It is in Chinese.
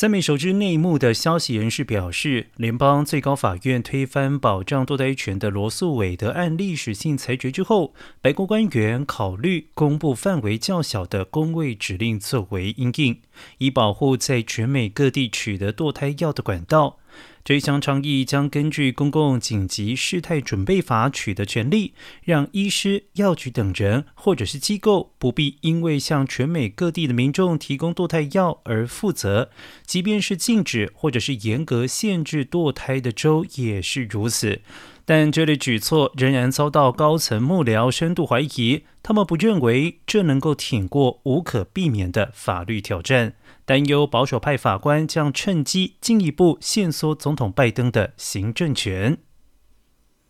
三名熟知内幕的消息人士表示，联邦最高法院推翻保障堕胎权的罗素韦德案历史性裁决之后，白宫官员考虑公布范围较小的公卫指令作为应应，以保护在全美各地取得堕胎药的管道。这一项倡议将根据《公共紧急事态准备法》取得权利，让医师、药局等人或者是机构不必因为向全美各地的民众提供堕胎药而负责，即便是禁止或者是严格限制堕胎的州也是如此。但这类举措仍然遭到高层幕僚深度怀疑，他们不认为这能够挺过无可避免的法律挑战。担忧保守派法官将趁机进一步限缩总统拜登的行政权。